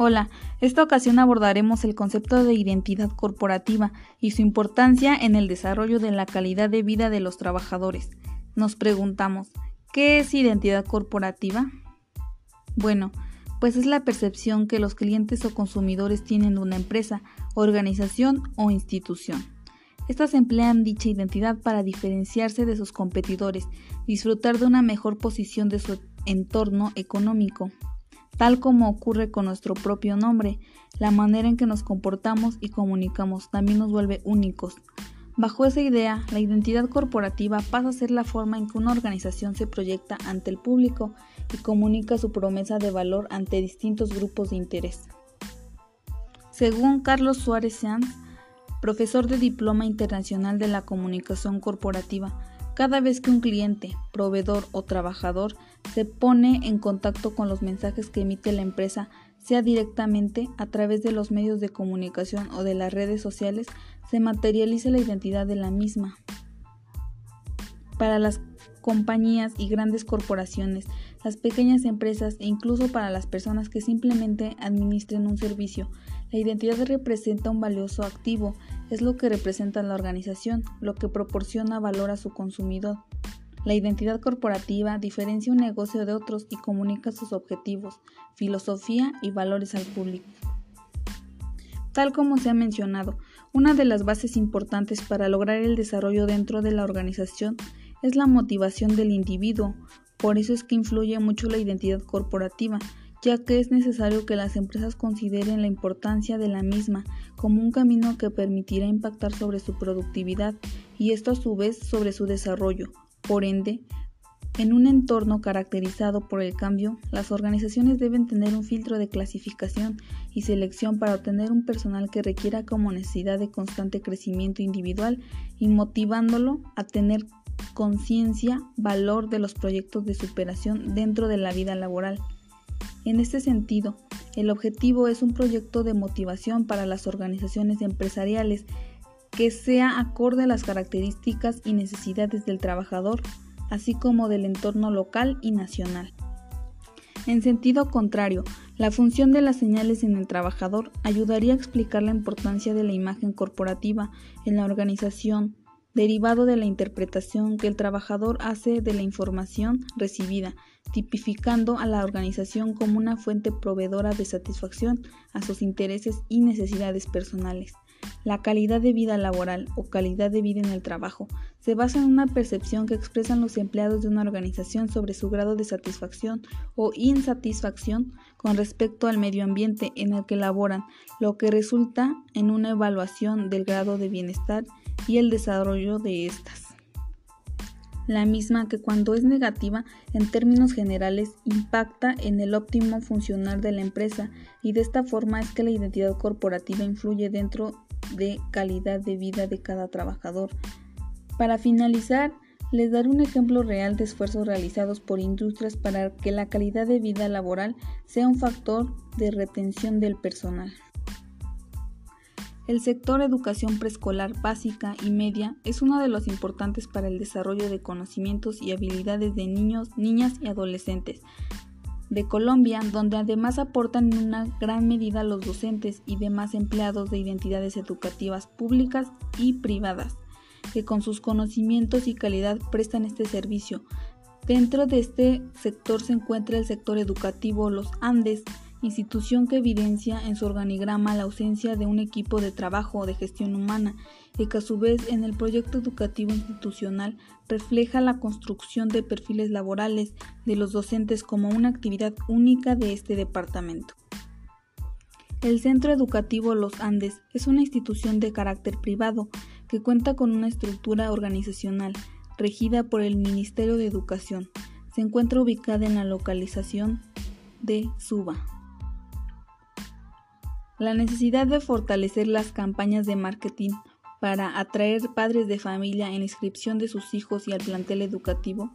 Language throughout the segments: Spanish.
Hola, esta ocasión abordaremos el concepto de identidad corporativa y su importancia en el desarrollo de la calidad de vida de los trabajadores. Nos preguntamos, ¿qué es identidad corporativa? Bueno, pues es la percepción que los clientes o consumidores tienen de una empresa, organización o institución. Estas emplean dicha identidad para diferenciarse de sus competidores, disfrutar de una mejor posición de su entorno económico, tal como ocurre con nuestro propio nombre, la manera en que nos comportamos y comunicamos también nos vuelve únicos. Bajo esa idea, la identidad corporativa pasa a ser la forma en que una organización se proyecta ante el público y comunica su promesa de valor ante distintos grupos de interés. Según Carlos Suárez Sanz, profesor de Diploma Internacional de la Comunicación Corporativa, cada vez que un cliente, proveedor o trabajador se pone en contacto con los mensajes que emite la empresa, sea directamente a través de los medios de comunicación o de las redes sociales, se materializa la identidad de la misma. Para las compañías y grandes corporaciones, las pequeñas empresas e incluso para las personas que simplemente administren un servicio, la identidad representa un valioso activo, es lo que representa la organización, lo que proporciona valor a su consumidor. La identidad corporativa diferencia un negocio de otros y comunica sus objetivos, filosofía y valores al público. Tal como se ha mencionado, una de las bases importantes para lograr el desarrollo dentro de la organización es la motivación del individuo, por eso es que influye mucho la identidad corporativa, ya que es necesario que las empresas consideren la importancia de la misma como un camino que permitirá impactar sobre su productividad y esto a su vez sobre su desarrollo. Por ende, en un entorno caracterizado por el cambio, las organizaciones deben tener un filtro de clasificación y selección para obtener un personal que requiera como necesidad de constante crecimiento individual y motivándolo a tener conciencia, valor de los proyectos de superación dentro de la vida laboral. En este sentido, el objetivo es un proyecto de motivación para las organizaciones empresariales que sea acorde a las características y necesidades del trabajador, así como del entorno local y nacional. En sentido contrario, la función de las señales en el trabajador ayudaría a explicar la importancia de la imagen corporativa en la organización, derivado de la interpretación que el trabajador hace de la información recibida, tipificando a la organización como una fuente proveedora de satisfacción a sus intereses y necesidades personales. La calidad de vida laboral o calidad de vida en el trabajo se basa en una percepción que expresan los empleados de una organización sobre su grado de satisfacción o insatisfacción con respecto al medio ambiente en el que laboran, lo que resulta en una evaluación del grado de bienestar y el desarrollo de estas. La misma que cuando es negativa, en términos generales, impacta en el óptimo funcionar de la empresa y de esta forma es que la identidad corporativa influye dentro de calidad de vida de cada trabajador. Para finalizar, les daré un ejemplo real de esfuerzos realizados por industrias para que la calidad de vida laboral sea un factor de retención del personal. El sector educación preescolar básica y media es uno de los importantes para el desarrollo de conocimientos y habilidades de niños, niñas y adolescentes de Colombia, donde además aportan en una gran medida los docentes y demás empleados de identidades educativas públicas y privadas, que con sus conocimientos y calidad prestan este servicio. Dentro de este sector se encuentra el sector educativo Los Andes, institución que evidencia en su organigrama la ausencia de un equipo de trabajo o de gestión humana y que a su vez en el proyecto educativo institucional refleja la construcción de perfiles laborales de los docentes como una actividad única de este departamento. El Centro Educativo Los Andes es una institución de carácter privado que cuenta con una estructura organizacional regida por el Ministerio de Educación. Se encuentra ubicada en la localización de Suba. La necesidad de fortalecer las campañas de marketing para atraer padres de familia en inscripción de sus hijos y al plantel educativo,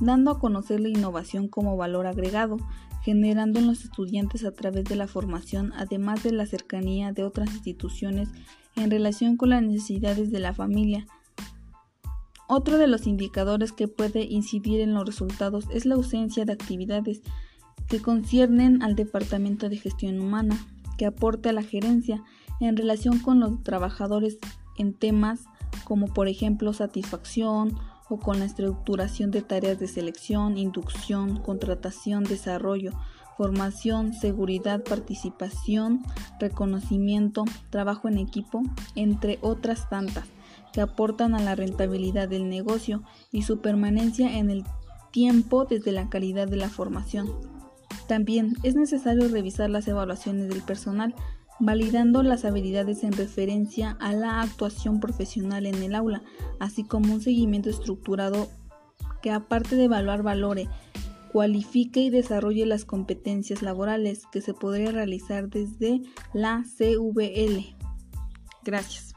dando a conocer la innovación como valor agregado, generando en los estudiantes a través de la formación, además de la cercanía de otras instituciones en relación con las necesidades de la familia. Otro de los indicadores que puede incidir en los resultados es la ausencia de actividades que conciernen al Departamento de Gestión Humana, que aporte a la gerencia en relación con los trabajadores en temas como por ejemplo satisfacción o con la estructuración de tareas de selección, inducción, contratación, desarrollo, formación, seguridad, participación, reconocimiento, trabajo en equipo, entre otras tantas, que aportan a la rentabilidad del negocio y su permanencia en el tiempo desde la calidad de la formación. También es necesario revisar las evaluaciones del personal, validando las habilidades en referencia a la actuación profesional en el aula, así como un seguimiento estructurado que aparte de evaluar valore, cualifique y desarrolle las competencias laborales que se podría realizar desde la CVL. Gracias.